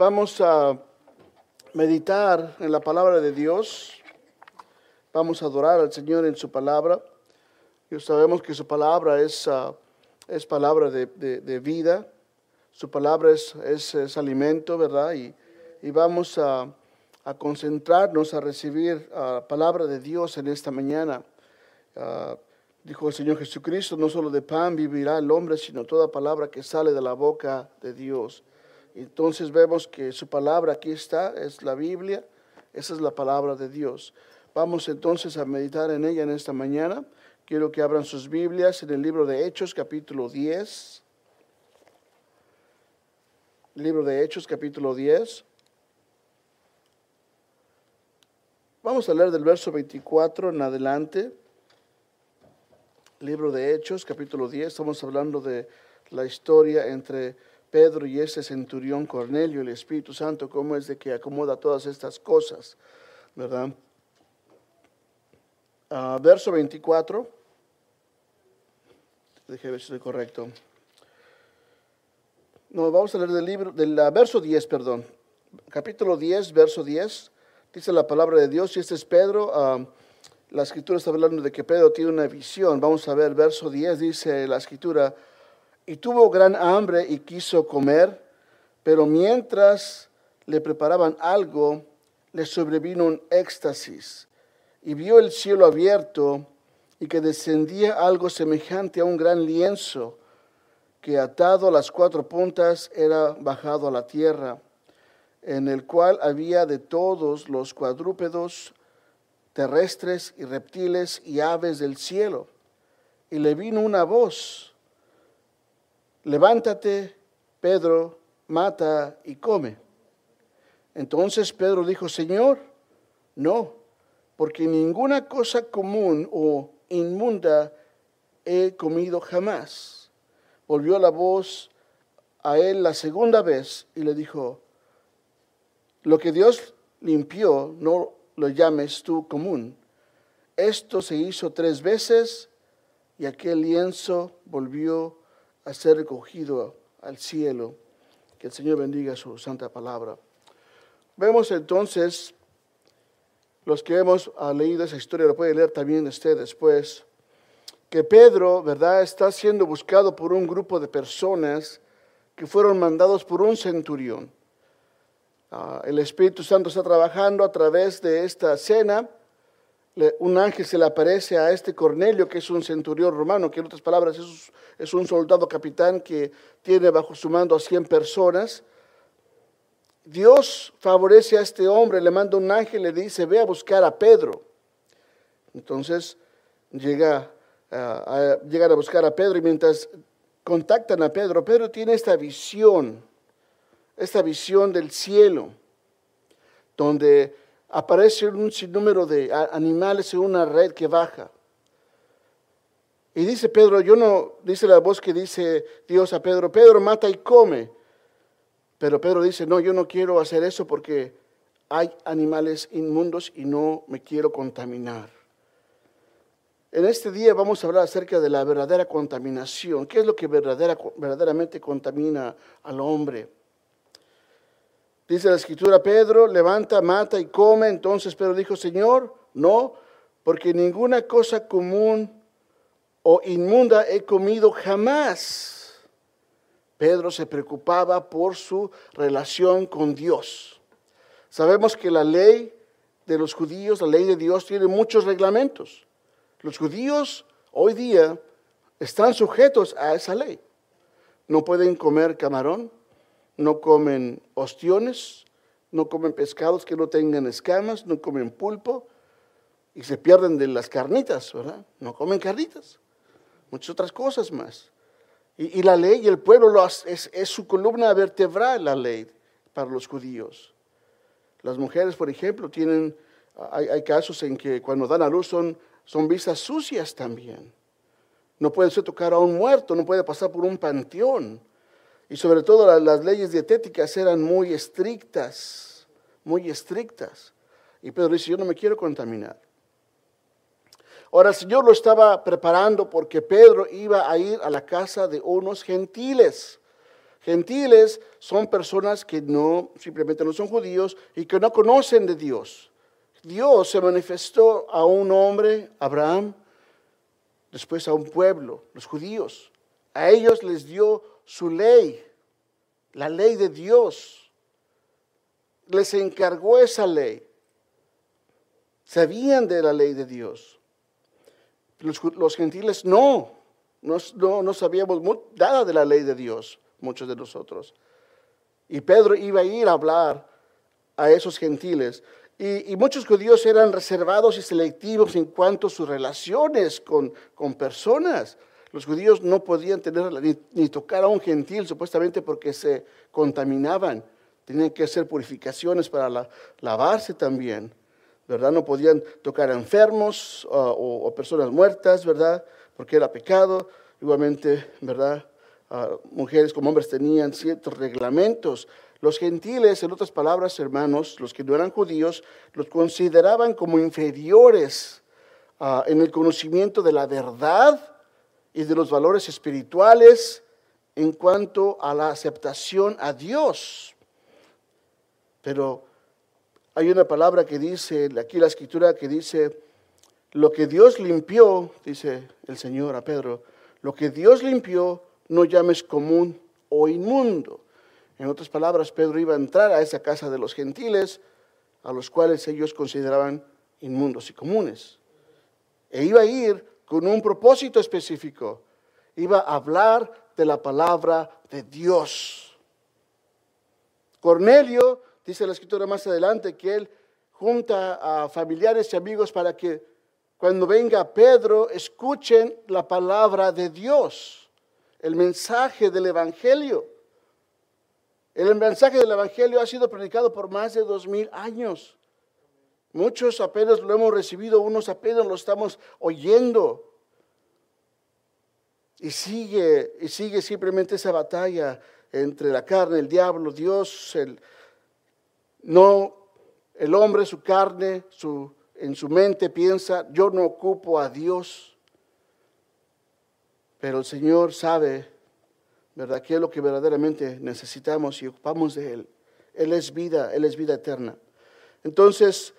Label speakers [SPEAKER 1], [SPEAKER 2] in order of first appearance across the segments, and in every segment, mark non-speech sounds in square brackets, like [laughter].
[SPEAKER 1] Vamos a meditar en la palabra de Dios. Vamos a adorar al Señor en su palabra. Y sabemos que su palabra es, ah, es palabra de, vida. Su palabra es, es, alimento, ¿verdad? Y, y vamos a, a, concentrarnos a recibir la ah, palabra de Dios en esta mañana. Ah, dijo el Señor Jesucristo, no solo de pan vivirá el hombre, sino toda palabra que sale de la boca de Dios. Entonces vemos que su palabra aquí está, es la Biblia, esa es la palabra de Dios. Vamos entonces a meditar en ella en esta mañana. Quiero que abran sus Biblias en el libro de Hechos, capítulo 10. Libro de Hechos, capítulo 10. Vamos a leer del verso 24 en adelante. Libro de Hechos, capítulo 10. Estamos hablando de la historia entre Pedro y ese centurión Cornelio, el Espíritu Santo, cómo es de que acomoda todas estas cosas, ¿verdad? Ah, verso 24. Deje ver si estoy correcto. No, vamos a leer del libro, del verso 10, perdón. Capítulo 10, verso 10. Dice la palabra de Dios, y este es Pedro. Ah, la escritura está hablando de que Pedro tiene una visión. Vamos a ver, verso 10 dice la escritura, y tuvo gran hambre y quiso comer, pero mientras le preparaban algo, le sobrevino un éxtasis y vio el cielo abierto y que descendía algo semejante a un gran lienzo que atado a las cuatro puntas era bajado a la tierra, en el cual había de todos los cuadrúpedos terrestres y reptiles y aves del cielo. Y le vino una voz levántate, Pedro, mata y come. Entonces Pedro dijo, Señor, no, porque ninguna cosa común o inmunda he comido jamás. Volvió la voz a él la segunda vez y le dijo, lo que Dios limpió, no lo llames tú común. Esto se hizo tres veces y aquel lienzo volvió a ser recogido al cielo. Que el Señor bendiga su santa palabra. Vemos entonces, los que hemos ah, leído esa historia, lo puede leer también usted después, que Pedro, ¿verdad?, está siendo buscado por un grupo de personas que fueron mandados por un centurión. Ah, el Espíritu Santo está trabajando a través de esta cena un ángel se le aparece a este Cornelio, que es un centurión romano, que en otras palabras es, un soldado capitán que tiene bajo su mando a 100 personas. Dios favorece a este hombre, le manda un ángel, le dice, ve a buscar a Pedro. Entonces llega a, llegan a buscar a Pedro y mientras contactan a Pedro, Pedro tiene esta visión, esta visión del cielo, donde aparece un sinnúmero de animales en una red que baja. Y dice Pedro, yo no, dice la voz que dice Dios a Pedro, Pedro mata y come. Pero Pedro dice, no, yo no quiero hacer eso porque hay animales inmundos y no me quiero contaminar. En este día vamos a hablar acerca de la verdadera contaminación. ¿Qué es lo que verdaderamente contamina al hombre? Dice la escritura, Pedro levanta, mata y come. Entonces Pedro dijo, Señor, no, porque ninguna cosa común o inmunda he comido jamás. Pedro se preocupaba por su relación con Dios. Sabemos que la ley de los judíos, la ley de Dios, tiene muchos reglamentos. Los judíos hoy día están sujetos a esa ley. No pueden comer camarón, no comen ostiones, no comen pescados que no tengan escamas, no comen pulpo y se pierden de las carnitas, ¿verdad? No comen carnitas, muchas otras cosas más. Y, la ley y el pueblo lo es, es, su columna vertebral, la ley para los judíos. Las mujeres, por ejemplo, tienen, hay, casos en que cuando dan a luz son, son vistas sucias también. No puede ser tocar a un muerto, no puede pasar por un panteón. Y sobre todo las leyes dietéticas eran muy estrictas, muy estrictas. Y Pedro dice, yo no me quiero contaminar. Ahora el Señor lo estaba preparando porque Pedro iba a ir a la casa de unos gentiles. Gentiles son personas que no, simplemente no son judíos y que no conocen de Dios. Dios se manifestó a un hombre, Abraham, después a un pueblo, los judíos. A ellos les dio su ley, la ley de Dios. Les encargó esa ley. Sabían de la ley de Dios. Los, gentiles no, no, no sabíamos nada de la ley de Dios, muchos de nosotros. Y Pedro iba a ir a hablar a esos gentiles. Y, muchos judíos eran reservados y selectivos en cuanto a sus relaciones con, con personas. Los judíos no podían tener ni, tocar a un gentil supuestamente porque se contaminaban. Tenían que hacer purificaciones para lavarse también, ¿verdad? No podían tocar a enfermos o, personas muertas, ¿verdad? Porque era pecado. Igualmente, ¿verdad? mujeres como hombres tenían ciertos reglamentos los gentiles, en otras palabras, hermanos, los que no eran judíos, los consideraban como inferiores ah, en el conocimiento de la verdad y de los valores espirituales en cuanto a la aceptación a Dios. Pero hay una palabra que dice, aquí la escritura que dice, lo que Dios limpió, dice el Señor a Pedro, lo que Dios limpió no llames común o inmundo. En otras palabras, Pedro iba a entrar a esa casa de los gentiles, a los cuales ellos consideraban inmundos y comunes. E iba a ir con un propósito específico. Iba a hablar de la palabra de Dios. Cornelio, dice la escritura más adelante, que él junta a familiares y amigos para que cuando venga Pedro escuchen la palabra de Dios, el mensaje del Evangelio. El mensaje del Evangelio ha sido predicado por más de dos mil años. Muchos apenas lo hemos recibido, unos apenas lo estamos oyendo. Y sigue, y sigue simplemente esa batalla entre la carne, el diablo, Dios, el, no, el hombre, su carne, su, en su mente piensa, yo no ocupo a Dios. Pero el Señor sabe ¿verdad? ¿Qué es lo que verdaderamente necesitamos y ocupamos de Él? Él es vida, Él es vida eterna. Entonces,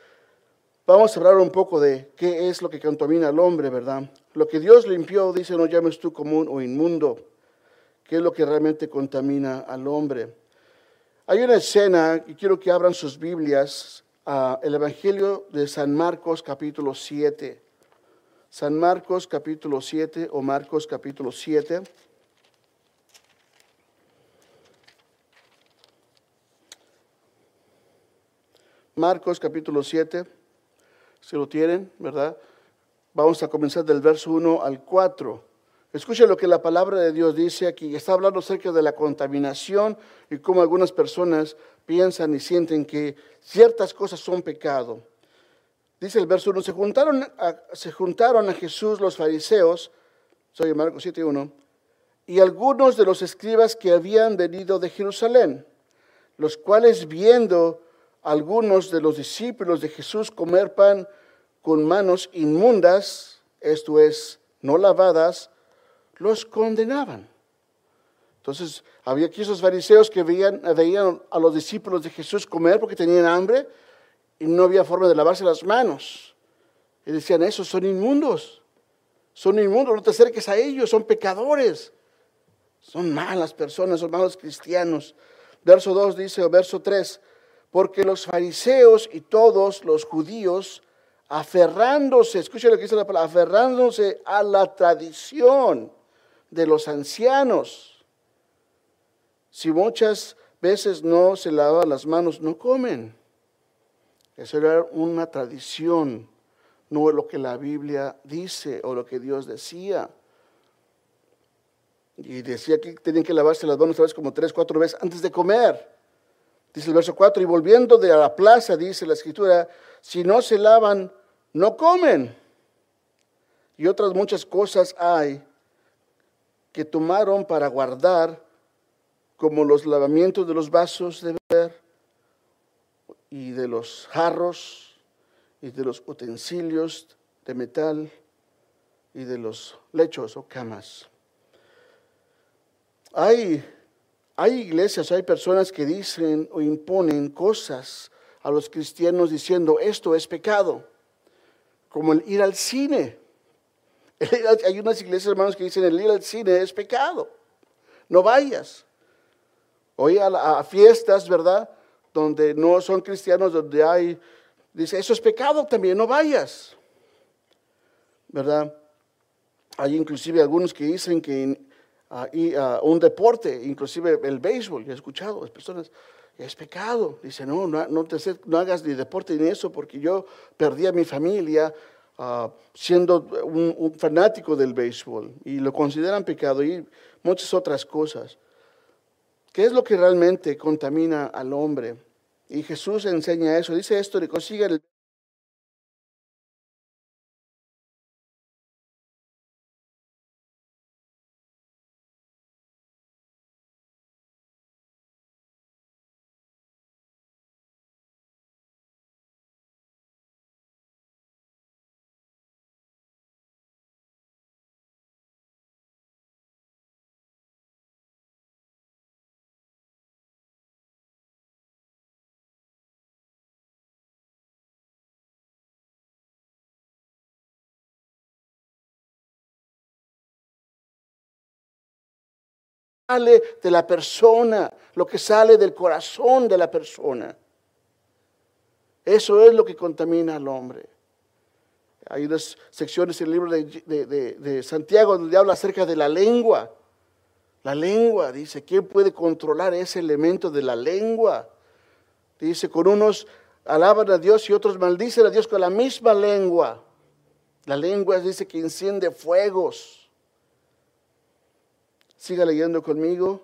[SPEAKER 1] vamos a hablar un poco de qué es lo que contamina al hombre, ¿verdad? Lo que Dios limpió, dice, no llames tú común o inmundo. ¿Qué es lo que realmente contamina al hombre? Hay una escena, y quiero que abran sus Biblias, a el Evangelio de San Marcos capítulo 7. San Marcos capítulo 7 o Marcos capítulo 7. Marcos capítulo 7, si lo tienen, ¿verdad? Vamos a comenzar del verso 1 al 4. Escuchen lo que la palabra de Dios dice aquí. Está hablando acerca de la contaminación y cómo algunas personas piensan y sienten que ciertas cosas son pecado. Dice el verso 1, se juntaron a, se juntaron a Jesús los fariseos, soy Marcos 7, 1, y algunos de los escribas que habían venido de Jerusalén, los cuales viendo algunos de los discípulos de Jesús comer pan con manos inmundas, esto es, no lavadas, los condenaban. Entonces, había aquí esos fariseos que veían, veían a los discípulos de Jesús comer porque tenían hambre y no había forma de lavarse las manos. Y decían, esos son inmundos, son inmundos, no te acerques a ellos, son pecadores, son malas personas, son malos cristianos. Verso 2 dice, o verso 3, porque los fariseos y todos los judíos, aferrándose, escuchen lo que dice la palabra, aferrándose a la tradición de los ancianos, si muchas veces no se lavan las manos, no comen. Eso era una tradición, no lo que la Biblia dice o lo que Dios decía. Y decía que tenían que lavarse las manos otra vez como tres, cuatro veces antes de comer. Dice el verso 4, y volviendo de la plaza, dice la escritura, si no se lavan, no comen. Y otras muchas cosas hay que tomaron para guardar, como los lavamientos de los vasos de beber y de los jarros y de los utensilios de metal y de los lechos o camas. Hay hay iglesias, hay personas que dicen o imponen cosas a los cristianos diciendo esto es pecado, como el ir al cine. [laughs] Hay unas iglesias, hermanos, que dicen el ir al cine es pecado, no vayas. O ir a, fiestas, ¿verdad? Donde no son cristianos, donde hay, dice, eso es pecado también, no vayas. ¿Verdad? Hay inclusive algunos que dicen que un deporte, inclusive el béisbol, he escuchado, las personas, es pecado. Dice, no, no, no, te, no hagas ni deporte ni eso, porque yo perdí a mi familia ah, siendo un, fanático del béisbol y lo consideran pecado y muchas otras cosas. ¿Qué es lo que realmente contamina al hombre? Y Jesús enseña eso. Dice esto, de consiga el sale de la persona, lo que sale del corazón de la persona. Eso es lo que contamina al hombre. Hay unas secciones en el libro de, Santiago donde habla acerca de la lengua. La lengua, dice, ¿quién puede controlar ese elemento de la lengua? Dice, con unos alaban a Dios y otros maldicen a Dios con la misma lengua. La lengua dice que enciende fuegos. Siga leyendo conmigo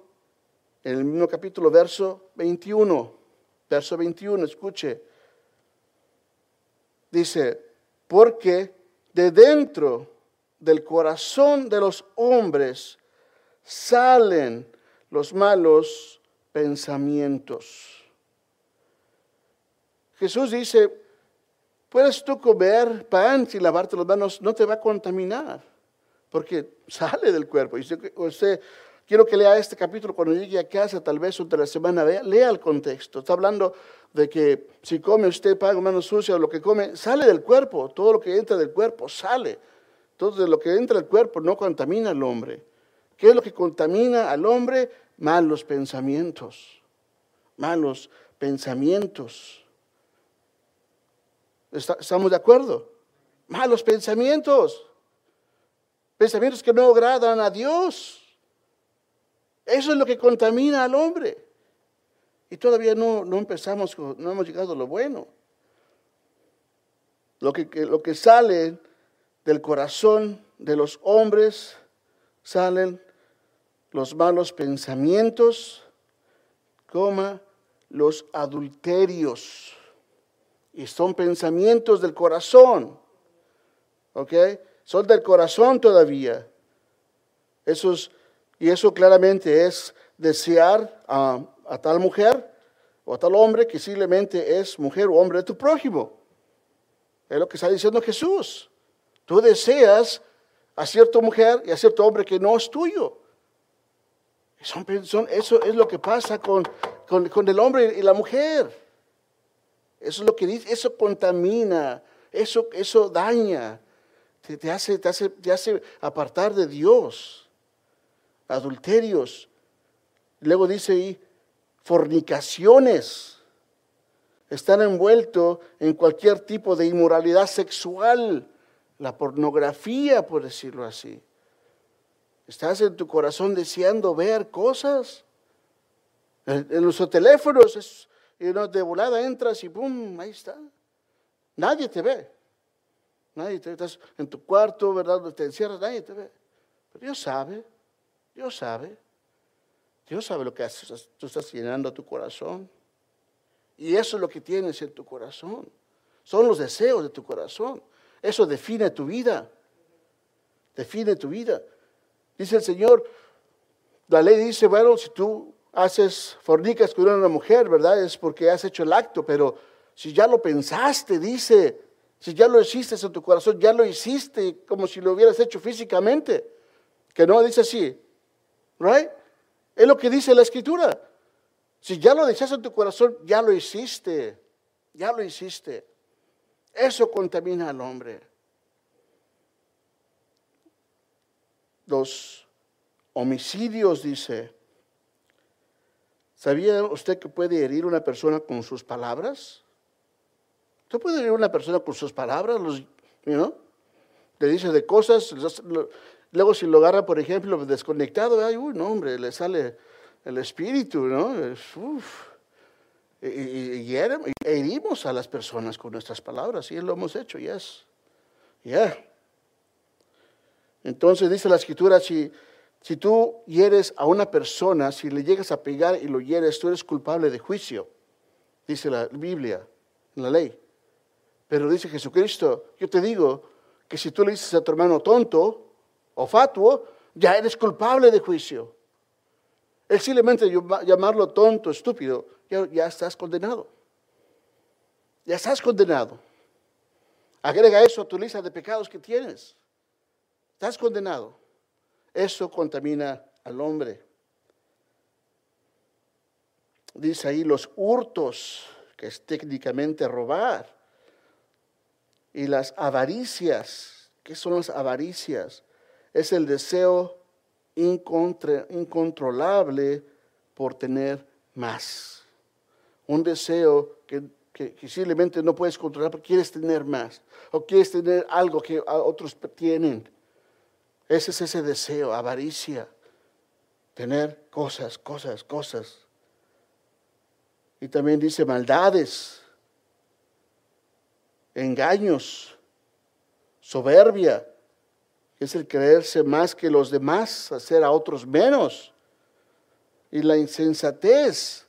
[SPEAKER 1] en el mismo capítulo, verso 21. Verso 21, escuche. Dice, porque de dentro del corazón de los hombres salen los malos pensamientos. Jesús dice, puedes tú comer pan sin lavarte las manos, no te va a contaminar porque sale del cuerpo. Y usted, quiero que lea este capítulo cuando llegue a casa, tal vez otra semana, vea, lea el contexto. Está hablando de que si come usted paga mano sucia o lo que come, sale del cuerpo. Todo lo que entra del cuerpo sale. Todo lo que entra del cuerpo no contamina al hombre. ¿Qué es lo que contamina al hombre? Malos pensamientos. Malos pensamientos. ¿Estamos de acuerdo? Malos pensamientos. Pensamientos que no agradan a Dios. Eso es lo que contamina al hombre. Y todavía no, no empezamos, no hemos llegado a lo bueno. Lo que, lo que sale del corazón de los hombres, salen los malos pensamientos, coma, los adulterios. Y son pensamientos del corazón. ¿Ok? Son del corazón todavía. y eso claramente es desear a, tal mujer o a tal hombre que simplemente es mujer o hombre de tu prójimo. Es lo que está diciendo Jesús. Tú deseas a cierta mujer y a cierto hombre que no es tuyo. eso es lo que pasa con, con, el hombre y la mujer. Eso es lo que dice, eso contamina, eso, eso daña te, hace, te, hace, te hace apartar de Dios. Adulterios. Luego dice ahí, fornicaciones. Están envueltos en cualquier tipo de inmoralidad sexual. La pornografía, por decirlo así. Estás en tu corazón deseando ver cosas. En, los teléfonos, y de volada entras y ¡pum! Ahí está. Nadie te ve. Nadie te ve. Estás en tu cuarto, ¿verdad? Te encierras, nadie te ve. Pero Dios sabe, Dios sabe. Dios sabe lo que haces. Tú estás llenando tu corazón. Y eso es lo que tienes en tu corazón. Son los deseos de tu corazón. Eso define tu vida. Define tu vida. Dice el Señor, la ley dice, bueno, si tú haces, fornicas con una mujer, ¿verdad? Es porque has hecho el acto, pero si ya lo pensaste, dice, si ya lo hiciste en tu corazón, ya lo hiciste como si lo hubieras hecho físicamente. Que no dice así, ¿right? Es lo que dice la escritura. Si ya lo deseas en tu corazón, ya lo hiciste. Ya lo hiciste. Eso contamina al hombre. Los homicidios, dice. ¿Sabía usted que puede herir una persona con sus palabras? Usted puede herir a una persona con sus palabras, you le dice de cosas, luego si lo agarra, por ejemplo, desconectado, ay, uy, no, hombre, le sale el espíritu, ¿no? Y, herimos a las personas con nuestras palabras, y lo hemos hecho, yes. Ya. Entonces dice la escritura, si, si tú hieres a una persona, si le llegas a pegar y lo hieres, tú eres culpable de juicio, dice la Biblia, la ley. Pero dice Jesucristo, yo te digo que si tú le dices a tu hermano tonto o fatuo, ya eres culpable de juicio. Es simplemente llamarlo tonto, estúpido, ya, ya estás condenado. Ya estás condenado. Agrega eso a tu lista de pecados que tienes. Estás condenado. Eso contamina al hombre. Dice ahí los hurtos, que es técnicamente robar y las avaricias. ¿Qué son las avaricias? Es el deseo incontrolable por tener más. Un deseo que, que, simplemente no puedes controlar porque quieres tener más. O quieres tener algo que otros tienen. Ese es ese deseo, avaricia. Tener cosas, cosas, cosas. Y también dice maldades engaños, soberbia, que es el creerse más que los demás, hacer a otros menos. Y la insensatez,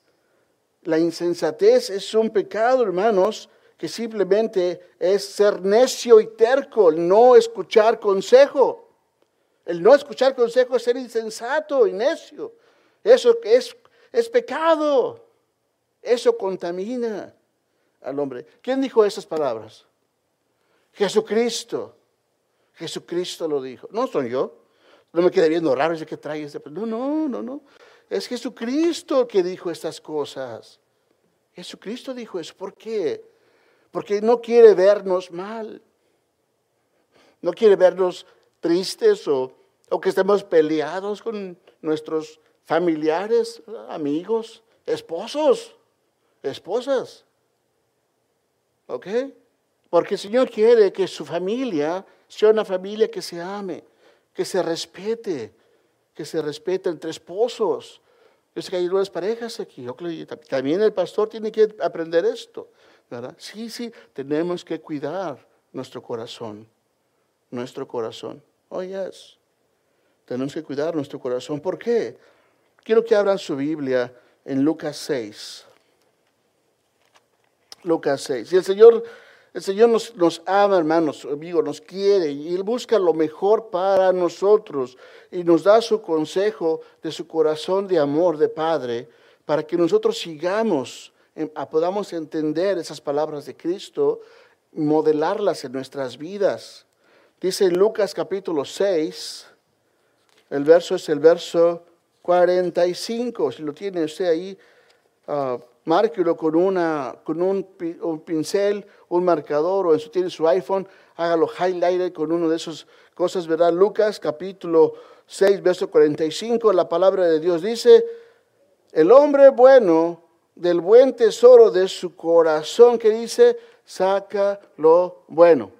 [SPEAKER 1] la insensatez es un pecado, hermanos, que simplemente es ser necio y terco, no escuchar consejo. El no escuchar consejo es ser insensato y necio. Eso es, es pecado. Eso contamina al hombre. ¿Quién dijo esas palabras? Jesucristo. Jesucristo lo dijo. No soy yo. No me quede viendo raro, ese que trae ese. No, no, no, no. Es Jesucristo que dijo estas cosas. Jesucristo dijo eso. ¿Por qué? Porque no quiere vernos mal. No quiere vernos tristes o, o que estemos peleados con nuestros familiares, amigos, esposos, esposas. ¿Ok? Porque el Señor quiere que su familia sea una familia que se ame, que se respete, que se respete entre esposos. Yo sé que hay nuevas parejas aquí. También el pastor tiene que aprender esto. ¿verdad? Sí, sí, tenemos que cuidar nuestro corazón. Nuestro corazón. Oh, yes. Tenemos que cuidar nuestro corazón. ¿Por qué? Quiero que abran su Biblia en Lucas 6. Lucas 6. Y el Señor, el Señor nos, nos ama, hermanos, amigos, nos quiere y Él busca lo mejor para nosotros y nos da su consejo de su corazón de amor de Padre para que nosotros sigamos, podamos entender esas palabras de Cristo, modelarlas en nuestras vidas. Dice Lucas capítulo 6, el verso es el verso 45, si lo tiene usted ahí. Uh, márquelo con, una, con un, pincel, un marcador o en su, tiene su iPhone, hágalo highlighted con uno de esas cosas, ¿verdad? Lucas capítulo 6, verso 45, la palabra de Dios dice, el hombre bueno del buen tesoro de su corazón, que dice, saca lo bueno.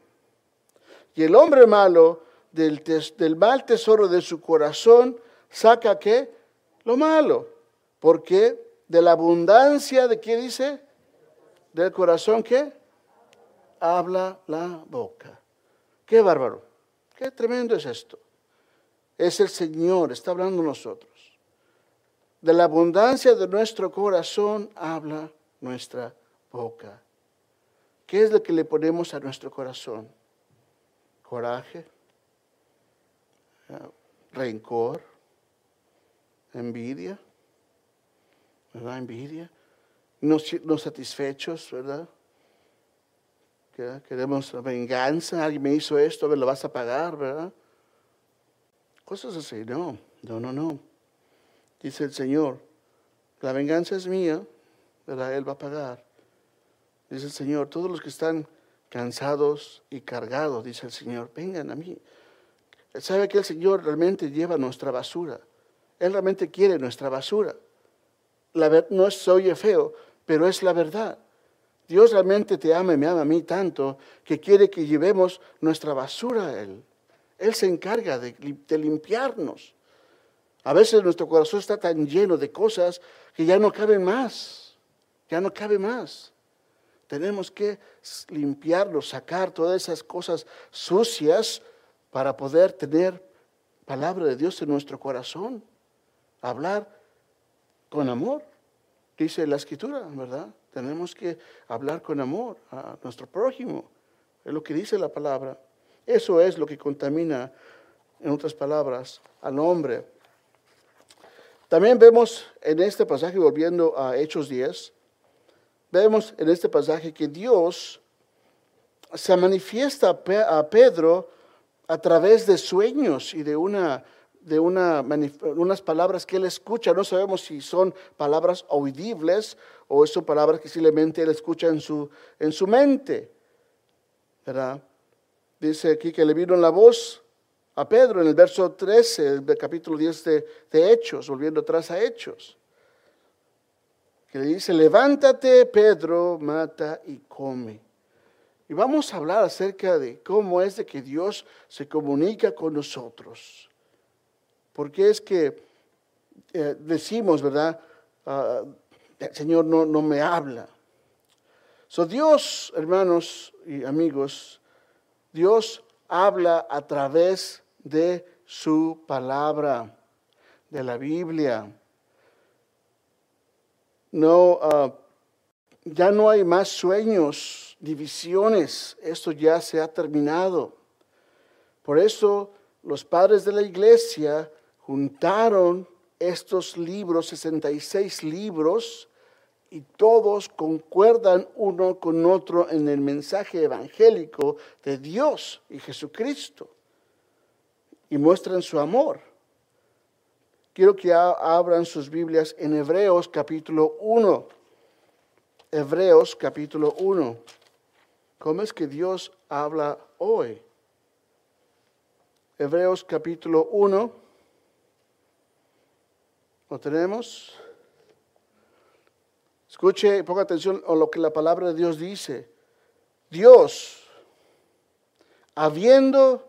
[SPEAKER 1] Y el hombre malo del, del mal tesoro de su corazón, saca qué? Lo malo. ¿Por qué? De la abundancia de qué dice? Del corazón que habla la boca. Qué bárbaro. Qué tremendo es esto. Es el Señor, está hablando nosotros. De la abundancia de nuestro corazón habla nuestra boca. ¿Qué es lo que le ponemos a nuestro corazón? Coraje, rencor, envidia, ¿verdad? Envidia, no, satisfechos, ¿verdad? Queremos venganza, alguien me hizo esto, me lo vas a pagar, ¿verdad? Cosas así, no, no, no, no. dice el Señor, la venganza es mía, ¿verdad? Él va a pagar. Dice el Señor, todos los que están cansados y cargados, dice el Señor, vengan a mí. Sabe que el Señor realmente lleva nuestra basura. Él realmente quiere nuestra basura. No se oye feo, pero es la verdad. Dios realmente te ama y me ama a mí tanto que quiere que llevemos nuestra basura a Él. Él se encarga de, de limpiarnos. A veces nuestro corazón está tan lleno de cosas que ya no cabe más. Ya no cabe más. Tenemos que limpiarlo, sacar todas esas cosas sucias para poder tener palabra de Dios en nuestro corazón. Hablar con amor, dice la escritura, ¿verdad? Tenemos que hablar con amor a nuestro prójimo. Es lo que dice la palabra. Eso es lo que contamina, en otras palabras, al hombre. También vemos en este pasaje, volviendo a Hechos 10, vemos en este pasaje que Dios se manifiesta a Pedro a través de sueños y de una de una, unas palabras que él escucha. No sabemos si son palabras audibles o son palabras que simplemente él escucha en su, en su mente. ¿verdad? Dice aquí que le vino la voz a Pedro en el verso 13 del capítulo 10 de, de Hechos, volviendo atrás a Hechos. Que le dice, levántate Pedro, mata y come. Y vamos a hablar acerca de cómo es de que Dios se comunica con nosotros. Porque es que eh, decimos, ¿verdad? Ah, el Señor no, no me habla. So Dios, hermanos y amigos, Dios habla a través de su palabra, de la Biblia. No, ah, ya no hay más sueños divisiones. Esto ya se ha terminado. Por eso los padres de la iglesia juntaron estos libros, 66 libros, y todos concuerdan uno con otro en el mensaje evangélico de Dios y Jesucristo y muestran su amor. Quiero que abran sus Biblias en Hebreos capítulo 1. Hebreos capítulo 1. ¿Cómo es que Dios habla hoy? Hebreos capítulo 1. ¿Lo tenemos? Escuche y ponga atención a lo que la palabra de Dios dice. Dios, habiendo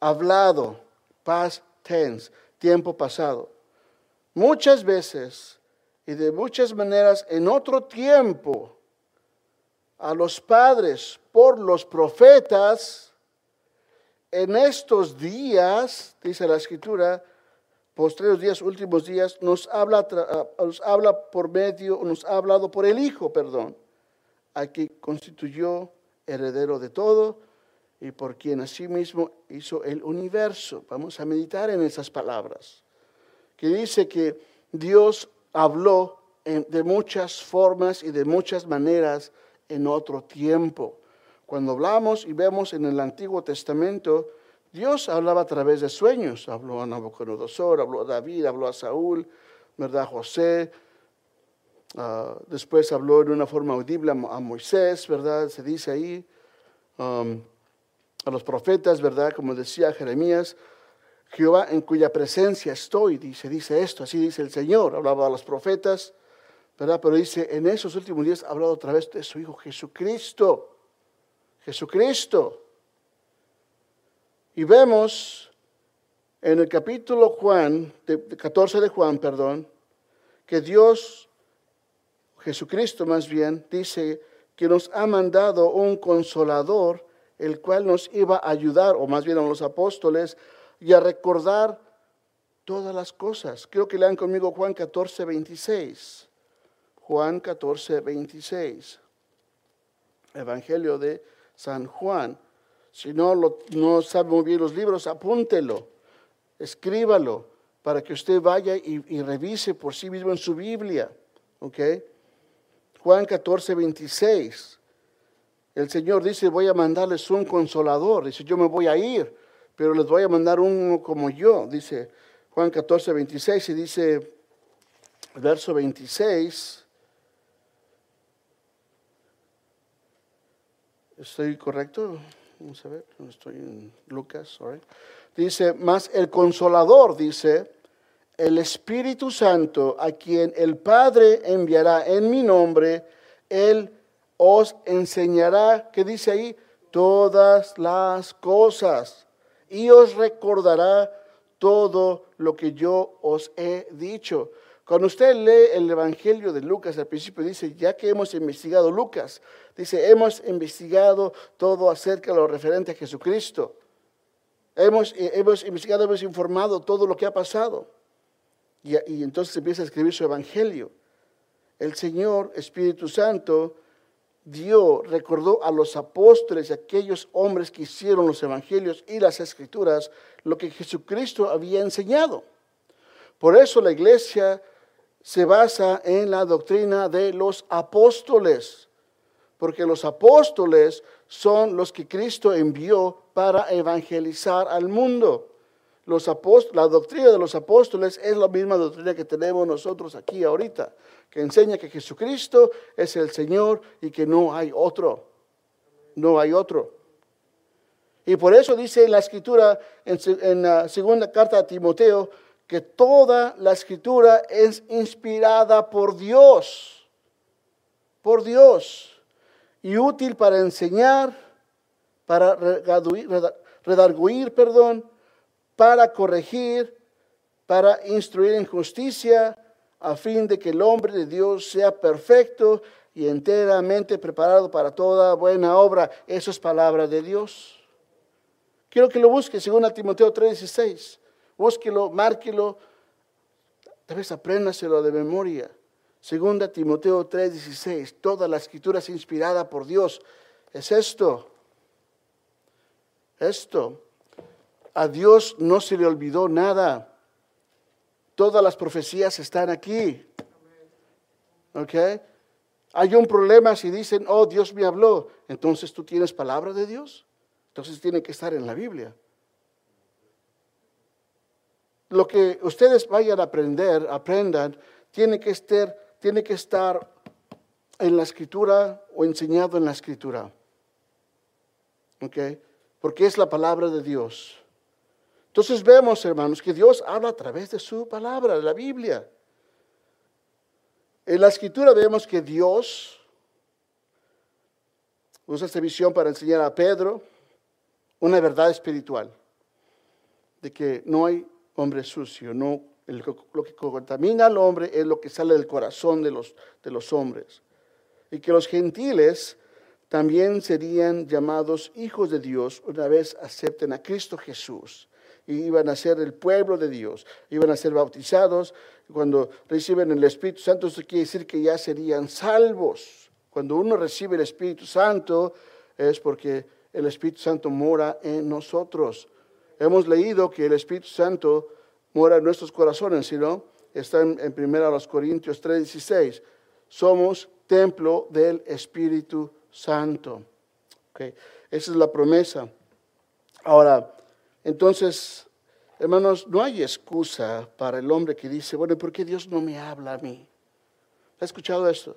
[SPEAKER 1] hablado, past tense, tiempo pasado, muchas veces y de muchas maneras en otro tiempo, a los padres por los profetas, en estos días, dice la escritura, posteriores días, últimos días, nos habla, nos habla por medio, nos ha hablado por el Hijo, perdón, a quien constituyó heredero de todo y por quien asimismo hizo el universo. Vamos a meditar en esas palabras, que dice que Dios habló de muchas formas y de muchas maneras en otro tiempo. Cuando hablamos y vemos en el Antiguo Testamento, Dios hablaba a través de sueños. Habló a Nabucodonosor, habló a David, habló a Saúl, ¿verdad? José. Ah, después habló de una forma audible a Moisés, ¿verdad? Se dice ahí. A los profetas, ¿verdad? Como decía Jeremías, Jehová en cuya presencia estoy, dice, dice esto, así dice el Señor. Hablaba a los profetas. Pero dice, en esos últimos días ha hablado otra vez de su Hijo Jesucristo. Jesucristo. Y vemos en el capítulo Juan, 14 de Juan, perdón, que Dios, Jesucristo más bien, dice que nos ha mandado un consolador, el cual nos iba a ayudar, o más bien a los apóstoles, y a recordar todas las cosas. Creo que lean conmigo Juan 14, 26. Juan 14, 26. Evangelio de San Juan. Si no, lo, no sabe muy bien los libros, apúntelo, escríbalo, para que usted vaya y, revise por sí mismo en su Biblia. ¿Ok? Juan 14, 26. El Señor dice, voy a mandarles un consolador. Dice, yo me voy a ir, pero les voy a mandar uno como yo. Dice Juan 14, 26 y dice, verso 26. ¿Estoy correcto? Vamos a ver, estoy en Lucas. Dice, más el consolador, dice, el Espíritu Santo, a quien el Padre enviará en mi nombre, Él os enseñará, ¿qué dice ahí? Todas las cosas y os recordará todo lo que yo os he dicho. Cuando usted lee el Evangelio de Lucas, al principio dice, ya que hemos investigado Lucas, dice, hemos investigado todo acerca de lo referente a Jesucristo. Hemos, eh, hemos investigado, hemos informado todo lo que ha pasado. Y, y entonces empieza a escribir su Evangelio. El Señor, Espíritu Santo, dio, recordó a los apóstoles y aquellos hombres que hicieron los evangelios y las escrituras lo que Jesucristo había enseñado. Por eso la iglesia se basa en la doctrina de los apóstoles, porque los apóstoles son los que Cristo envió para evangelizar al mundo. La doctrina de los apóstoles es la misma doctrina que tenemos nosotros aquí ahorita que enseña que Jesucristo es el Señor y que no hay otro. No hay otro. Y por eso dice en la escritura, en, la segunda carta a Timoteo, que toda la escritura es inspirada por Dios, por Dios, y útil para enseñar, para redarguir, perdón, para corregir, para instruir en justicia, a fin de que el hombre de Dios sea perfecto y enteramente preparado para toda buena obra. Eso es palabra de Dios. Quiero que lo busque, según a Timoteo 3:16. Búsquelo, márquelo, tal vez apréndaselo de memoria. Segunda Timoteo 3:16, toda la escritura es inspirada por Dios. Es esto. Esto. A Dios no se le olvidó nada. Todas las profecías están aquí. ¿Ok? Hay un problema si dicen, oh, Dios me habló. Entonces tú tienes palabra de Dios. Entonces tiene que estar en la Biblia. Lo que ustedes vayan a aprender, aprendan, tiene que estar, tiene que estar en la escritura o enseñado en la escritura. ¿Ok? Porque es la palabra de Dios. Entonces vemos, hermanos, que Dios habla a través de su palabra, de la Biblia. En la escritura vemos que Dios usa esta visión para enseñar a Pedro una verdad espiritual, de que no hay hombre sucio, no, lo que contamina al hombre es lo que sale del corazón de los, de los hombres. Y que los gentiles también serían llamados hijos de Dios una vez acepten a Cristo Jesús y iban a ser el pueblo de Dios, iban a ser bautizados. Cuando reciben el Espíritu Santo, eso quiere decir que ya serían salvos. Cuando uno recibe el Espíritu Santo es porque el Espíritu Santo mora en nosotros. Hemos leído que el Espíritu Santo mora en nuestros corazones, ¿sí no? Está en, en 1 Corintios 3:16. Somos templo del Espíritu Santo. Okay. Esa es la promesa. Ahora, entonces, hermanos, no hay excusa para el hombre que dice, bueno, ¿por qué Dios no me habla a mí? ¿Ha escuchado esto?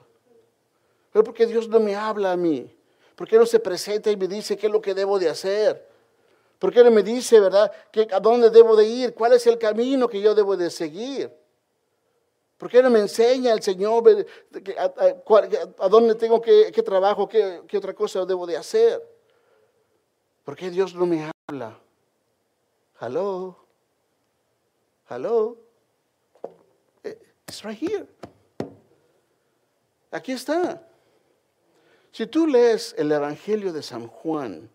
[SPEAKER 1] ¿Pero por qué Dios no me habla a mí? ¿Por qué no se presenta y me dice qué es lo que debo de hacer? ¿Por qué no me dice, verdad, a dónde debo de ir? ¿Cuál es el camino que yo debo de seguir? ¿Por qué no me enseña el Señor a, dónde tengo qué trabajo, qué, qué otra cosa debo de hacer? ¿Por qué Dios no me habla? Hello? Hello? Eh, it's right here. Aquí está. Si tú lees el Evangelio de San Juan,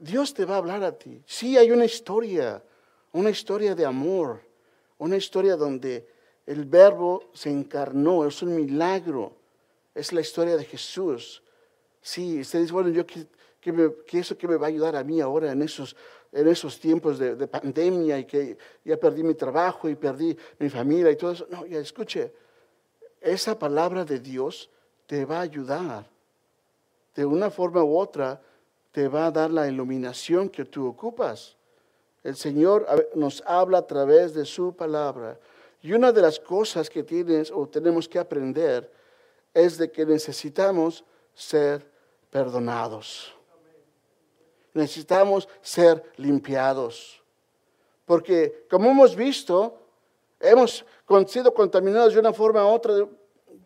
[SPEAKER 1] Dios te va a hablar a ti. Sí, hay una historia, una historia de amor, una historia donde el verbo se encarnó, es un milagro, es la historia de Jesús. Sí, usted dice, bueno, yo que, eso que me va a ayudar a mí ahora en esos, en esos tiempos de, de, pandemia y que ya perdí mi trabajo y perdí mi familia y todo eso. No, ya escuche, esa palabra de Dios te va a ayudar. De una forma u otra te va a dar la iluminación que tú ocupas. El Señor nos habla a través de su palabra. Y una de las cosas que tienes o tenemos que aprender es de que necesitamos ser perdonados. Necesitamos ser limpiados. Porque como hemos visto, hemos sido contaminados de una forma u otra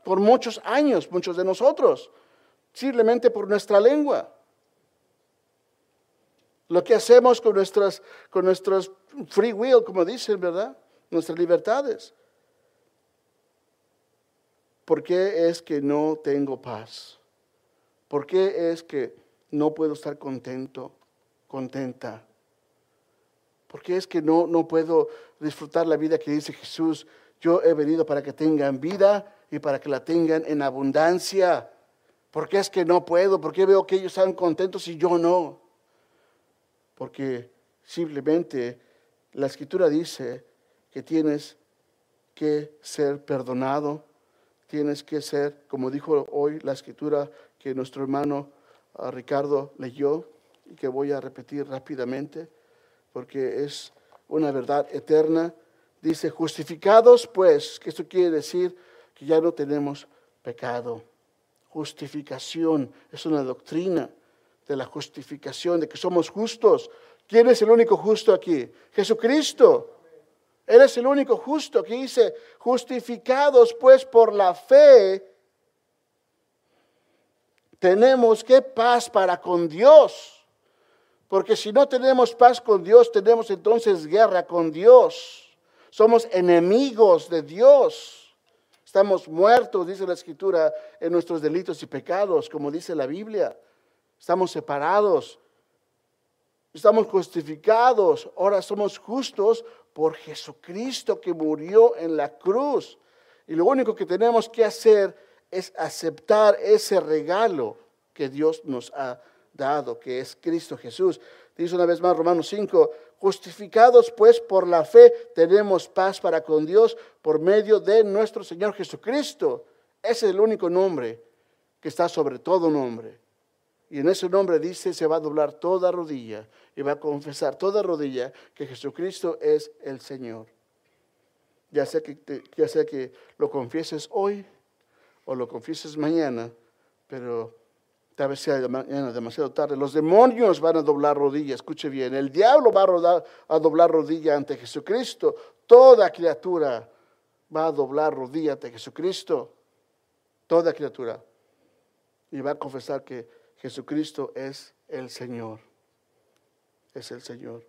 [SPEAKER 1] por muchos años, muchos de nosotros, simplemente por nuestra lengua. Lo que hacemos con nuestras, con nuestros free will, como dicen, ¿verdad? Nuestras libertades. ¿Por qué es que no tengo paz? ¿Por qué es que no puedo estar contento, contenta? ¿Por qué es que no, no puedo disfrutar la vida que dice Jesús? Yo he venido para que tengan vida y para que la tengan en abundancia. ¿Por qué es que no puedo? ¿Por qué veo que ellos están contentos y yo no? Porque simplemente la escritura dice que tienes que ser perdonado, tienes que ser, como dijo hoy la escritura que nuestro hermano ah, Ricardo leyó y que voy a repetir rápidamente, porque es una verdad eterna. Dice, justificados pues, que esto quiere decir que ya no tenemos pecado. Justificación es una doctrina de la justificación, de que somos justos. ¿Quién es el único justo aquí? Jesucristo. Él es el único justo que dice, justificados pues por la fe, tenemos que paz para con Dios. Porque si no tenemos paz con Dios, tenemos entonces guerra con Dios. Somos enemigos de Dios. Estamos muertos, dice la Escritura, en nuestros delitos y pecados, como dice la Biblia. Estamos separados. Estamos justificados. Ahora somos justos por Jesucristo que murió en la cruz. Y lo único que tenemos que hacer es aceptar ese regalo que Dios nos ha dado, que es Cristo Jesús. Dice una vez más Romanos 5, justificados pues por la fe tenemos paz para con Dios por medio de nuestro Señor Jesucristo. Ese es el único nombre que está sobre todo nombre. Y en ese nombre dice, se va a doblar toda rodilla y va a confesar toda rodilla que Jesucristo es el Señor. Ya sea que, ya sea que lo confieses hoy o lo confieses mañana, pero tal vez sea mañana demasiado tarde. Los demonios van a doblar rodilla, escuche bien. El diablo va a, a doblar rodilla ante Jesucristo. Toda criatura va a doblar rodilla ante Jesucristo. Toda criatura. Y va a confesar que Jesucristo es el Señor. Es el Señor.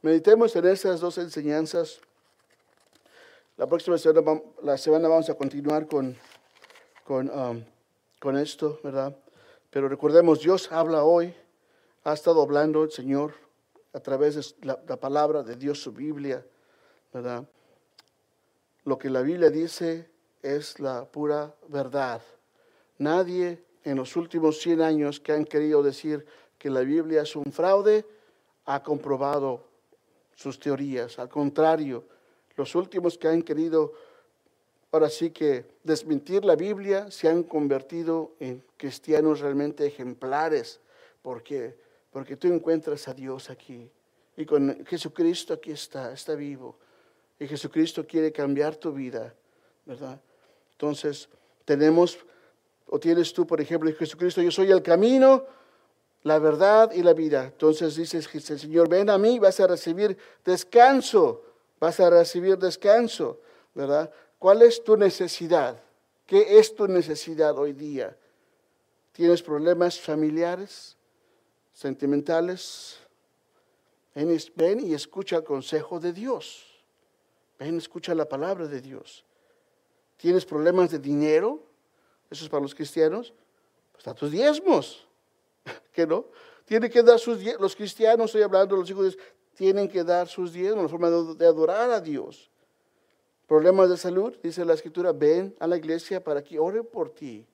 [SPEAKER 1] Meditemos en esas dos enseñanzas. La próxima semana, la semana vamos a continuar con, con, um, con esto, ¿verdad? Pero recordemos, Dios habla hoy, ha estado hablando el Señor a través de la, la palabra de Dios, su Biblia, ¿verdad? Lo que la Biblia dice es la pura verdad. Nadie en los últimos 100 años que han querido decir que la Biblia es un fraude, ha comprobado sus teorías. Al contrario, los últimos que han querido, ahora sí que desmentir la Biblia, se han convertido en cristianos realmente ejemplares, porque, porque tú encuentras a Dios aquí. Y con Jesucristo aquí está, está vivo. Y Jesucristo quiere cambiar tu vida, ¿verdad? Entonces, tenemos o tienes tú, por ejemplo, Jesucristo, yo soy el camino, la verdad y la vida. Entonces dices, el Señor, ven a mí, vas a recibir descanso, vas a recibir descanso, ¿verdad? ¿Cuál es tu necesidad? ¿Qué es tu necesidad hoy día? ¿Tienes problemas familiares, sentimentales? Ven y escucha el consejo de Dios. Ven, escucha la palabra de Dios. ¿Tienes problemas de dinero? Eso es para los cristianos. Pues a tus diezmos. [laughs] ¿Qué no? Tienen que dar sus diezmos. Los cristianos, estoy hablando los hijos de Dios, tienen que dar sus diezmos, la forma de adorar a Dios. Problemas de salud, dice la escritura, ven a la iglesia para que ore por ti.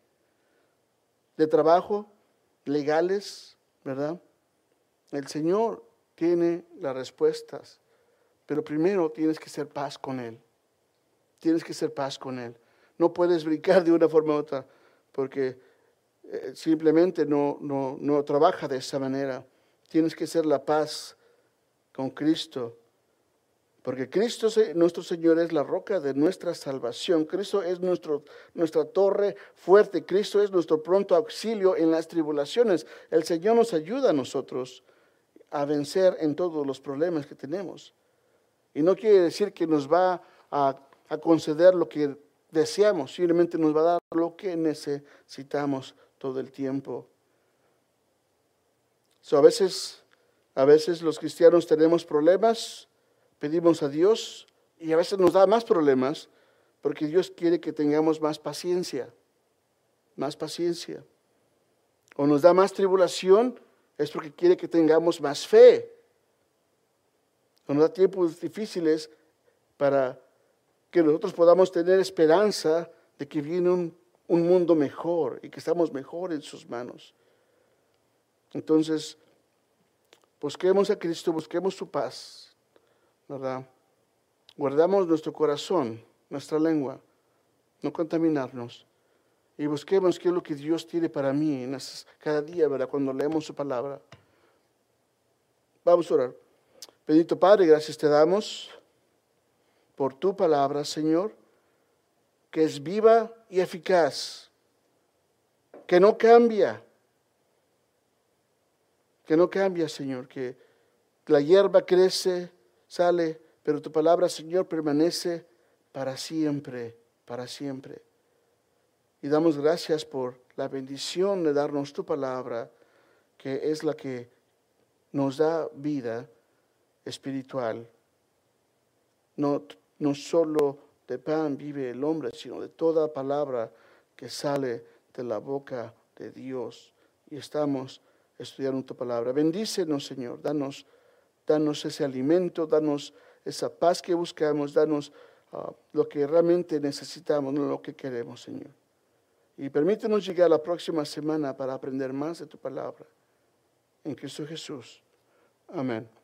[SPEAKER 1] De trabajo, legales, ¿verdad? El Señor tiene las respuestas, pero primero tienes que ser paz con Él. Tienes que ser paz con Él. No puedes brincar de una forma u otra porque eh, simplemente no, no, no trabaja de esa manera. Tienes que ser la paz con Cristo. Porque Cristo nuestro Señor es la roca de nuestra salvación. Cristo es nuestro, nuestra torre fuerte. Cristo es nuestro pronto auxilio en las tribulaciones. El Señor nos ayuda a nosotros a vencer en todos los problemas que tenemos. Y no quiere decir que nos va a, a conceder lo que deseamos, simplemente nos va a dar lo que necesitamos todo el tiempo. So, a, veces, a veces los cristianos tenemos problemas, pedimos a Dios y a veces nos da más problemas porque Dios quiere que tengamos más paciencia, más paciencia. O nos da más tribulación es porque quiere que tengamos más fe. O nos da tiempos difíciles para que nosotros podamos tener esperanza de que viene un, un mundo mejor y que estamos mejor en sus manos. Entonces, busquemos a Cristo, busquemos su paz, ¿verdad? Guardamos nuestro corazón, nuestra lengua, no contaminarnos. Y busquemos qué es lo que Dios tiene para mí cada día, ¿verdad? Cuando leemos su palabra. Vamos a orar. Bendito Padre, gracias te damos por tu palabra, Señor, que es viva y eficaz, que no cambia, que no cambia, Señor, que la hierba crece, sale, pero tu palabra, Señor, permanece para siempre, para siempre. Y damos gracias por la bendición de darnos tu palabra, que es la que nos da vida espiritual. No no solo de pan vive el hombre, sino de toda palabra que sale de la boca de Dios. Y estamos estudiando tu palabra. Bendícenos, Señor. Danos, danos ese alimento, danos esa paz que buscamos, danos ah, lo que realmente necesitamos, no lo que queremos, Señor. Y permítenos llegar la próxima semana para aprender más de tu palabra. En Cristo Jesús. Amén.